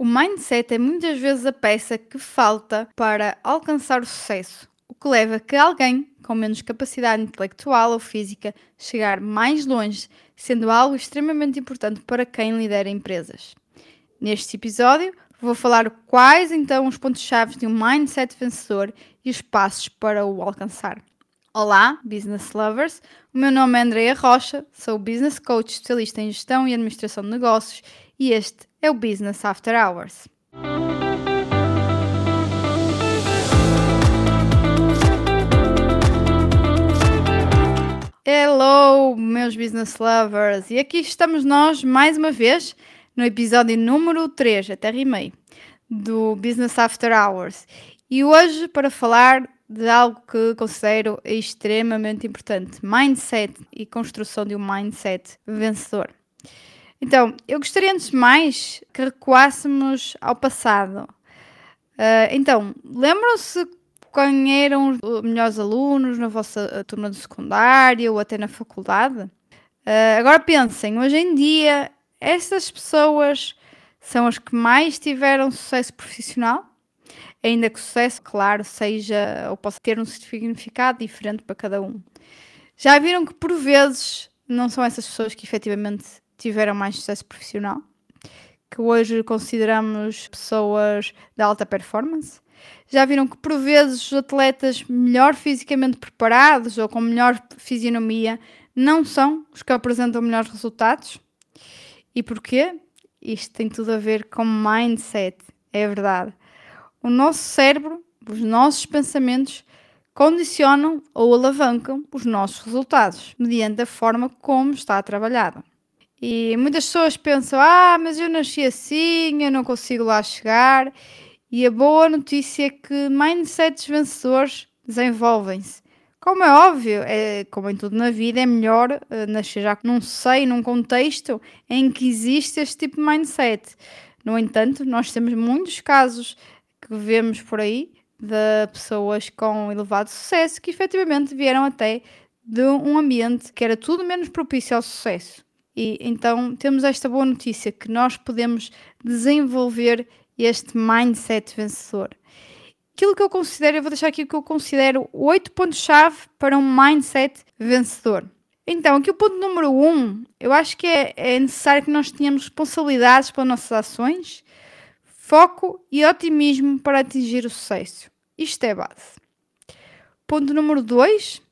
O mindset é muitas vezes a peça que falta para alcançar o sucesso, o que leva a que alguém com menos capacidade intelectual ou física chegar mais longe, sendo algo extremamente importante para quem lidera empresas. Neste episódio, vou falar quais então os pontos-chave de um mindset vencedor e os passos para o alcançar. Olá, business lovers! O meu nome é Andrea Rocha, sou business coach especialista em gestão e administração de negócios e este é o Business After Hours. Hello, meus business lovers! E aqui estamos nós mais uma vez no episódio número 3, até rimei, do Business After Hours. E hoje para falar de algo que considero extremamente importante: mindset e construção de um mindset vencedor. Então, eu gostaria antes de mais que recuássemos ao passado. Uh, então, lembram-se quem eram os melhores alunos na vossa turma de secundário ou até na faculdade? Uh, agora pensem, hoje em dia, essas pessoas são as que mais tiveram sucesso profissional? Ainda que o sucesso, claro, seja ou possa ter um significado diferente para cada um. Já viram que por vezes não são essas pessoas que efetivamente tiveram mais sucesso profissional? Que hoje consideramos pessoas de alta performance? Já viram que por vezes os atletas melhor fisicamente preparados ou com melhor fisionomia não são os que apresentam melhores resultados? E porquê? Isto tem tudo a ver com mindset, é verdade. O nosso cérebro, os nossos pensamentos, condicionam ou alavancam os nossos resultados, mediante a forma como está trabalhado. E muitas pessoas pensam: ah, mas eu nasci assim, eu não consigo lá chegar. E a boa notícia é que mindsets vencedores desenvolvem-se. Como é óbvio, é, como em tudo na vida, é melhor uh, nascer já num sei, num contexto em que existe este tipo de mindset. No entanto, nós temos muitos casos que vemos por aí de pessoas com elevado sucesso que efetivamente vieram até de um ambiente que era tudo menos propício ao sucesso. E então temos esta boa notícia que nós podemos desenvolver este mindset vencedor. Aquilo que eu considero, eu vou deixar aqui o que eu considero oito pontos-chave para um mindset vencedor. Então, aqui o ponto número um, eu acho que é, é necessário que nós tenhamos responsabilidades pelas nossas ações foco e otimismo para atingir o sucesso. Isto é base. Ponto número 2.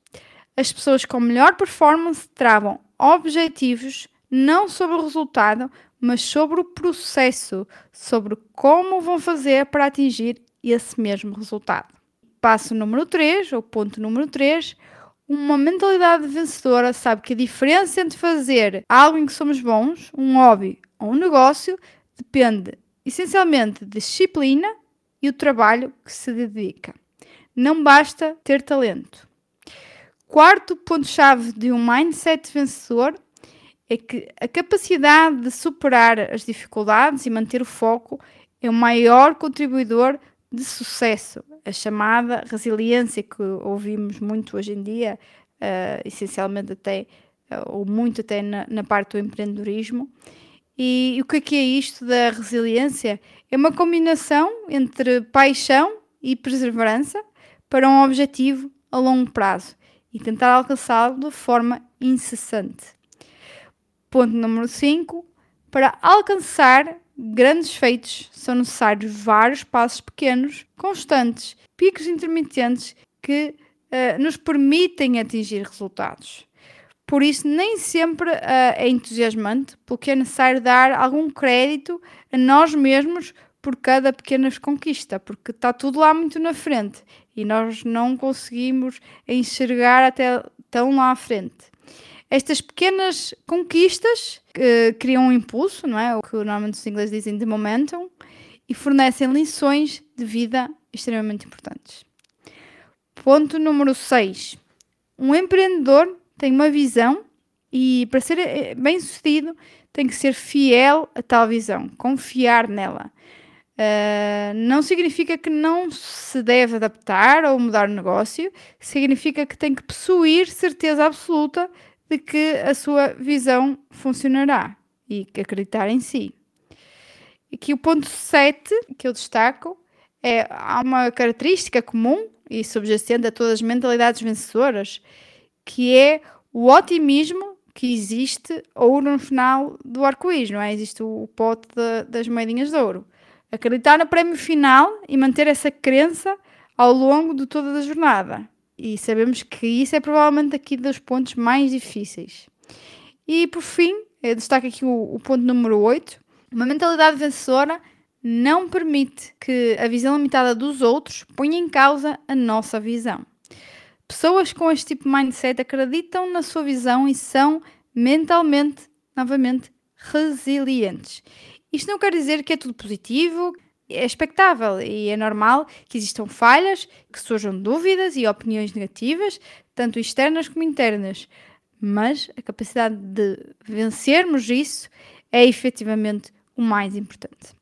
As pessoas com melhor performance travam objetivos não sobre o resultado, mas sobre o processo, sobre como vão fazer para atingir esse mesmo resultado. Passo número 3, ou ponto número 3, uma mentalidade vencedora sabe que a diferença entre fazer algo em que somos bons, um hobby ou um negócio, depende essencialmente disciplina e o trabalho que se dedica. Não basta ter talento. Quarto ponto-chave de um mindset vencedor é que a capacidade de superar as dificuldades e manter o foco é o maior contribuidor de sucesso. A chamada resiliência que ouvimos muito hoje em dia, uh, essencialmente até, uh, ou muito até na, na parte do empreendedorismo, e, o que é, que é isto da resiliência? É uma combinação entre paixão e perseverança para um objetivo a longo prazo e tentar alcançá-lo de forma incessante. Ponto número 5. Para alcançar grandes feitos são necessários vários passos pequenos, constantes, picos intermitentes que uh, nos permitem atingir resultados. Por isso, nem sempre uh, é entusiasmante, porque é necessário dar algum crédito a nós mesmos por cada pequena conquista, porque está tudo lá muito na frente e nós não conseguimos enxergar até tão lá à frente. Estas pequenas conquistas uh, criam um impulso, não é? O que normalmente os ingleses dizem de momentum, e fornecem lições de vida extremamente importantes. Ponto número 6. Um empreendedor tem uma visão e para ser eh, bem sucedido tem que ser fiel a tal visão, confiar nela. Uh, não significa que não se deve adaptar ou mudar o negócio, significa que tem que possuir certeza absoluta de que a sua visão funcionará e que acreditar em si. Aqui o ponto 7 que eu destaco é há uma característica comum e subjacente a todas as mentalidades vencedoras, que é o otimismo que existe ou no final do arco-íris, não é? Existe o pote de, das moedinhas de ouro. Acreditar no prémio final e manter essa crença ao longo de toda a jornada. E sabemos que isso é provavelmente aqui dos pontos mais difíceis. E por fim, eu destaco aqui o, o ponto número 8. Uma mentalidade vencedora não permite que a visão limitada dos outros ponha em causa a nossa visão. Pessoas com este tipo de mindset acreditam na sua visão e são mentalmente, novamente, resilientes. Isto não quer dizer que é tudo positivo, é expectável e é normal que existam falhas, que surjam dúvidas e opiniões negativas, tanto externas como internas, mas a capacidade de vencermos isso é efetivamente o mais importante.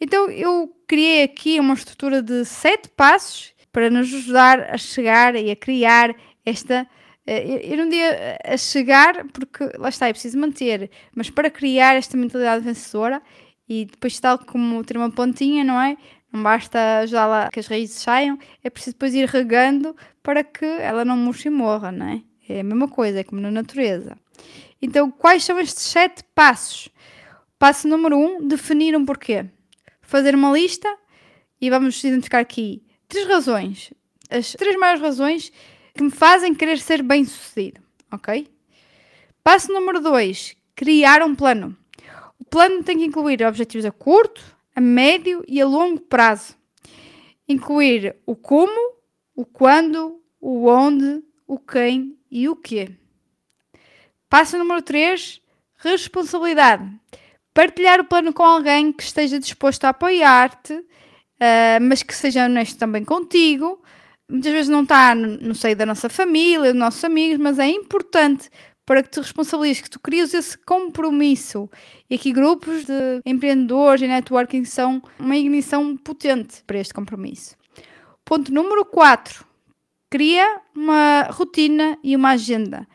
Então eu criei aqui uma estrutura de sete passos para nos ajudar a chegar e a criar esta. Eh, eu não diria a chegar, porque lá está, é preciso manter, mas para criar esta mentalidade vencedora e depois, tal como ter uma pontinha, não é? Não basta ajudá-la que as raízes saiam, é preciso depois ir regando para que ela não murche e morra, não é? É a mesma coisa, é como na natureza. Então, quais são estes sete passos? Passo número um: definir um porquê fazer uma lista e vamos identificar aqui três razões, as três maiores razões que me fazem querer ser bem sucedido, ok? Passo número dois, criar um plano. O plano tem que incluir objetivos a curto, a médio e a longo prazo. Incluir o como, o quando, o onde, o quem e o quê. Passo número 3, responsabilidade partilhar o plano com alguém que esteja disposto a apoiar-te, uh, mas que seja honesto também contigo. Muitas vezes não está no, no seio da nossa família, dos nossos amigos, mas é importante para que te responsabilizes, que tu crias esse compromisso. E aqui grupos de empreendedores e networking são uma ignição potente para este compromisso. Ponto número 4. Cria uma rotina e uma agenda.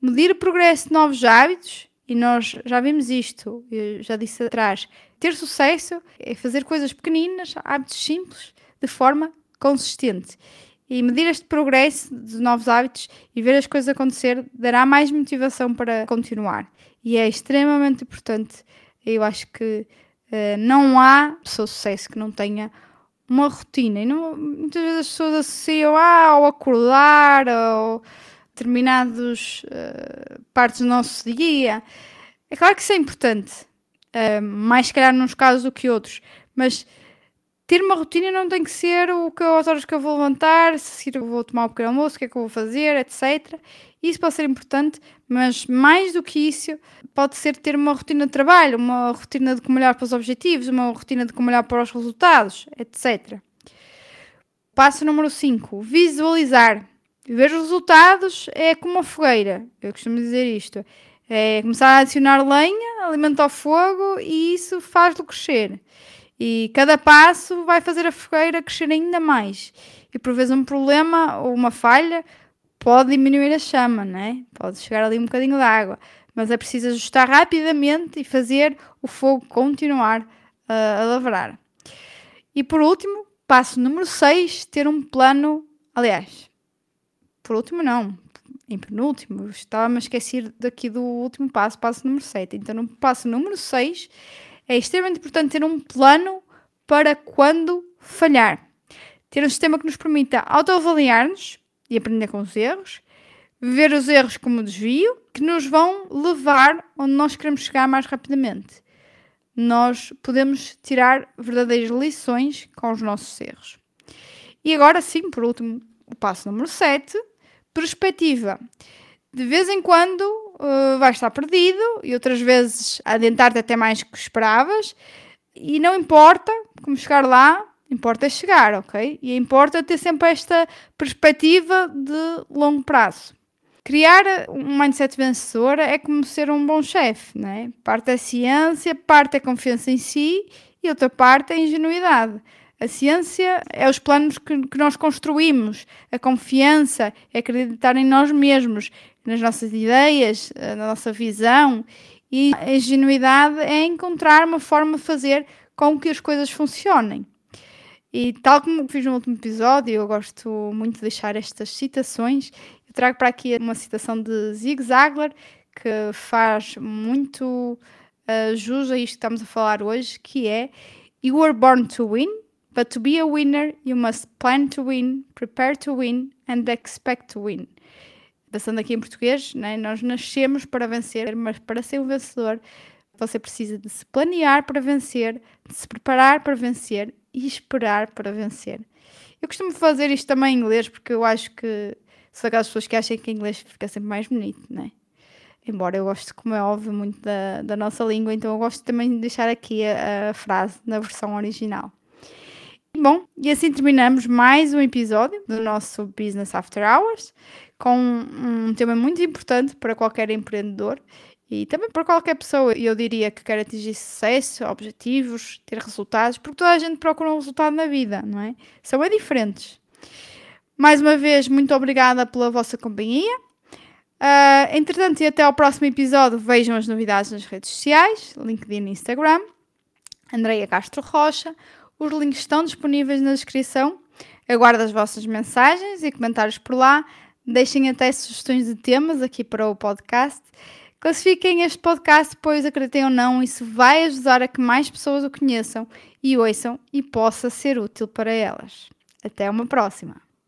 Medir o progresso de novos hábitos e nós já vimos isto, eu já disse atrás. Ter sucesso é fazer coisas pequeninas, hábitos simples, de forma consistente. E medir este progresso de novos hábitos e ver as coisas acontecer dará mais motivação para continuar. E é extremamente importante. Eu acho que uh, não há pessoa de sucesso que não tenha uma rotina. E não, muitas vezes as pessoas associam ah, ao acordar, ou determinadas uh, partes do nosso dia. É claro que isso é importante, uh, mais se calhar nos casos do que outros, mas ter uma rotina não tem que ser o que as horas que eu vou levantar, se eu vou tomar um pequeno almoço, o que é que eu vou fazer, etc. Isso pode ser importante, mas mais do que isso, pode ser ter uma rotina de trabalho, uma rotina de como olhar para os objetivos, uma rotina de como olhar para os resultados, etc. Passo número 5: visualizar. Ver os resultados é como uma fogueira. Eu costumo dizer isto. É começar a adicionar lenha, alimenta o fogo e isso faz-lo crescer. E cada passo vai fazer a fogueira crescer ainda mais. E por vezes um problema ou uma falha pode diminuir a chama, né? pode chegar ali um bocadinho de água. Mas é preciso ajustar rapidamente e fazer o fogo continuar uh, a lavrar. E por último, passo número 6, ter um plano. Aliás, por último, não. Em penúltimo, estava-me a esquecer daqui do último passo, passo número 7. Então, no passo número 6, é extremamente importante ter um plano para quando falhar. Ter um sistema que nos permita autoavaliar-nos e aprender com os erros, ver os erros como desvio, que nos vão levar onde nós queremos chegar mais rapidamente. Nós podemos tirar verdadeiras lições com os nossos erros. E agora sim, por último, o passo número 7, perspectiva. De vez em quando uh, vais estar perdido e outras vezes adentrar-te até mais que esperavas. E não importa como chegar lá, importa é chegar, ok? E importa ter sempre esta perspectiva de longo prazo. Criar um mindset vencedor é como ser um bom chefe, né? Parte é ciência, parte é confiança em si e outra parte é ingenuidade. A ciência é os planos que, que nós construímos, a confiança é acreditar em nós mesmos, nas nossas ideias, eh, na nossa visão. E a ingenuidade é encontrar uma forma de fazer com que as coisas funcionem. E tal como fiz no último episódio, eu gosto muito de deixar estas citações. Eu trago para aqui uma citação de Zig Ziglar, que faz muito uh, jus a isto que estamos a falar hoje, que é You were born to win, but to be a winner, you must plan to win, prepare to win and expect to win. Passando aqui em português, né, nós nascemos para vencer, mas para ser um vencedor, você precisa de se planear para vencer, de se preparar para vencer e esperar para vencer. Eu costumo fazer isto também em inglês porque eu acho que são aquelas pessoas que acham que em inglês fica sempre mais bonito, né? Embora eu goste, como é óbvio, muito da, da nossa língua, então eu gosto também de deixar aqui a, a frase na versão original. Bom, e assim terminamos mais um episódio do nosso Business After Hours com um tema muito importante para qualquer empreendedor e também para qualquer pessoa, eu diria que quer atingir sucesso, objetivos, ter resultados, porque toda a gente procura um resultado na vida, não é? São bem diferentes. Mais uma vez, muito obrigada pela vossa companhia. Uh, entretanto, e até ao próximo episódio, vejam as novidades nas redes sociais, LinkedIn e Instagram. Andreia Castro Rocha. Os links estão disponíveis na descrição. Aguardo as vossas mensagens e comentários por lá. Deixem até sugestões de temas aqui para o podcast. Classifiquem este podcast, pois acreditem ou não, isso vai ajudar a que mais pessoas o conheçam e ouçam e possa ser útil para elas. Até uma próxima!